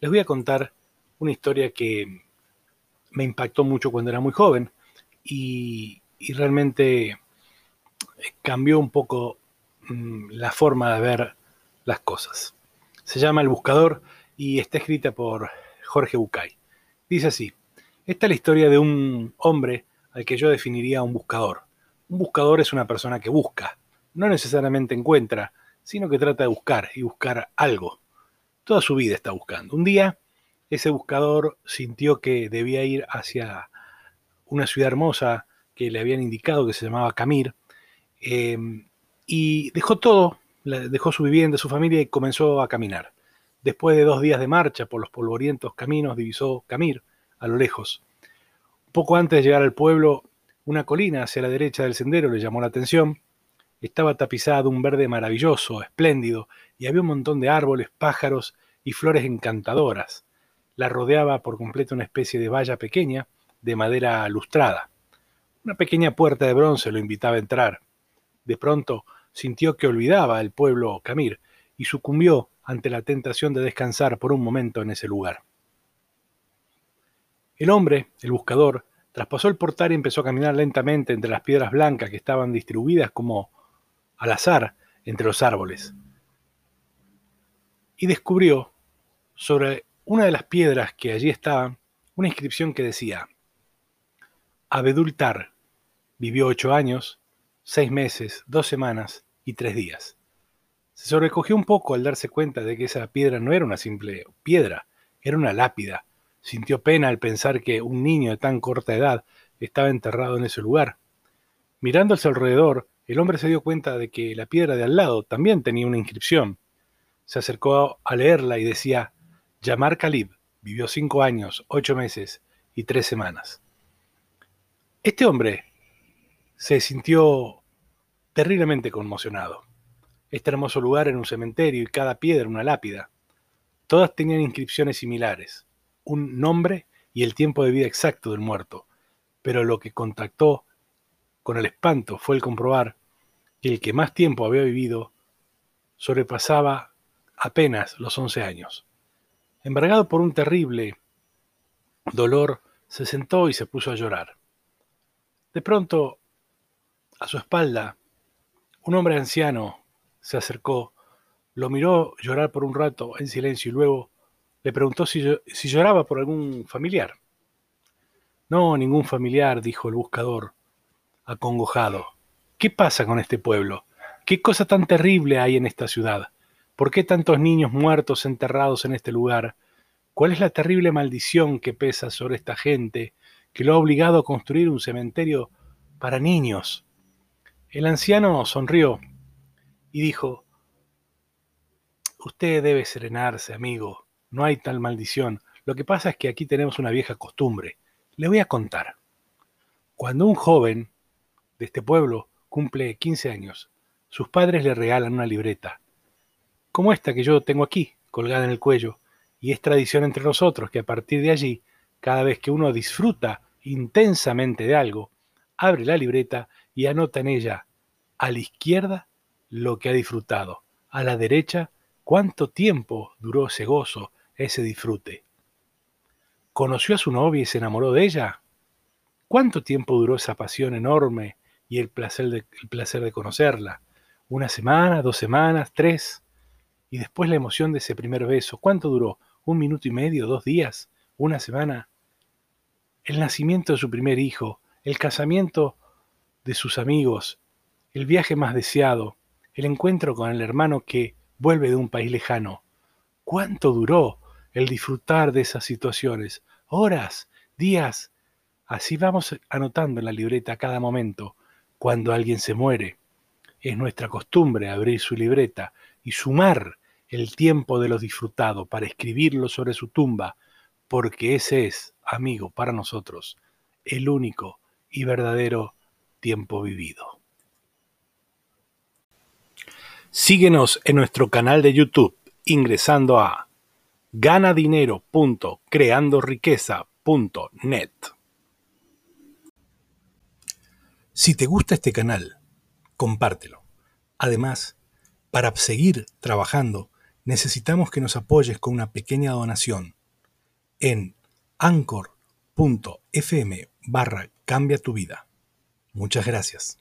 les voy a contar una historia que me impactó mucho cuando era muy joven y, realmente cambió un poco mm, la forma de ver las cosas. Se llama El Buscador y está escrita por Jorge Bucay. Dice así, esta es la historia de un hombre al que yo definiría un buscador. Un buscador es una persona que busca, no necesariamente encuentra, sino que trata de buscar y buscar algo. Toda su vida está buscando. Un día, ese buscador sintió que debía ir hacia una ciudad hermosa que le habían indicado que se llamaba Camir, em, y dejó todo, dejó su vivienda, su familia y comenzó a caminar. Después de dos días de marcha por los polvorientos caminos, divisó Camir a lo lejos. Poco antes de llegar al pueblo, una colina hacia la derecha del sendero le llamó la atención. Estaba tapizada de un verde maravilloso, espléndido, y había un montón de árboles, pájaros y flores encantadoras. La rodeaba por completo una especie de valla pequeña, de madera lustrada. Una pequeña puerta de bronce lo invitaba a entrar. De pronto sintió que olvidaba el pueblo Camir y sucumbió ante la tentación de descansar por un momento en ese lugar. El hombre, el buscador, traspasó el portal y empezó a caminar lentamente entre las piedras blancas que estaban distribuidas como al azar entre los árboles. Y descubrió sobre una de las piedras que allí estaban una inscripción que decía, Abedul Tar vivió ocho años, seis meses, dos semanas y tres días. Se sobrecogió un poco al darse cuenta de que esa piedra no era una simple piedra, era una lápida. Sintió pena al pensar que un niño de tan corta edad estaba enterrado en ese lugar. Su alrededor, el hombre se dio cuenta de que la piedra de al lado también tenía una inscripción. Se acercó a leerla y decía, Yamar Khalib vivió cinco años, ocho meses y tres semanas. Este hombre se sintió terriblemente conmocionado. Este hermoso lugar era un cementerio y cada piedra una lápida. Todas tenían inscripciones similares, un nombre y el tiempo de vida exacto del muerto, pero lo que contactó con el espanto fue el comprobar que el que más tiempo había vivido sobrepasaba apenas los once años. Embargado por un terrible dolor, se sentó y se puso a llorar. De pronto, a su espalda, un hombre anciano se acercó, lo miró llorar por un rato en silencio y luego le preguntó si, si lloraba por algún familiar. No, ningún familiar, dijo el buscador, acongojado. ¿Qué pasa con este pueblo? ¿Qué cosa tan terrible hay en esta ciudad? ¿Por qué tantos niños muertos enterrados en este lugar? ¿Cuál es la terrible maldición que pesa sobre esta gente que lo ha obligado a construir un cementerio para niños? El anciano sonrió y dijo, Usted debe serenarse, amigo, no hay tal maldición. Lo que pasa es que aquí tenemos una vieja costumbre. Le voy a contar. Cuando un joven de este pueblo cumple 15 años, sus padres le regalan una libreta, como esta que yo tengo aquí, colgada en el cuello, y es tradición entre nosotros que a partir de allí, cada vez que uno disfruta intensamente de algo, abre la libreta y anota en ella, a la izquierda lo que ha disfrutado. A la derecha, cuánto tiempo duró ese gozo, ese disfrute. ¿Conoció a su novia y se enamoró de ella? ¿Cuánto tiempo duró esa pasión enorme y el placer de, el placer de conocerla? ¿Una semana, dos semanas, tres? Y después la emoción de ese primer beso. ¿Cuánto duró? ¿Un minuto y medio, dos días, una semana? El nacimiento de su primer hijo, el casamiento de sus amigos, el viaje más deseado, el encuentro con el hermano que vuelve de un país lejano. ¿Cuánto duró el disfrutar de esas situaciones? Horas, días. Así vamos anotando en la libreta cada momento. Cuando alguien se muere, es nuestra costumbre abrir su libreta y sumar el tiempo de lo disfrutado para escribirlo sobre su tumba, porque ese es, amigo, para nosotros, el único y verdadero tiempo vivido. Síguenos en nuestro canal de YouTube ingresando a ganadinero.creandoriqueza.net. Si te gusta este canal, compártelo. Además, para seguir trabajando, necesitamos que nos apoyes con una pequeña donación. En anchor.fm barra cambia tu vida. Muchas gracias.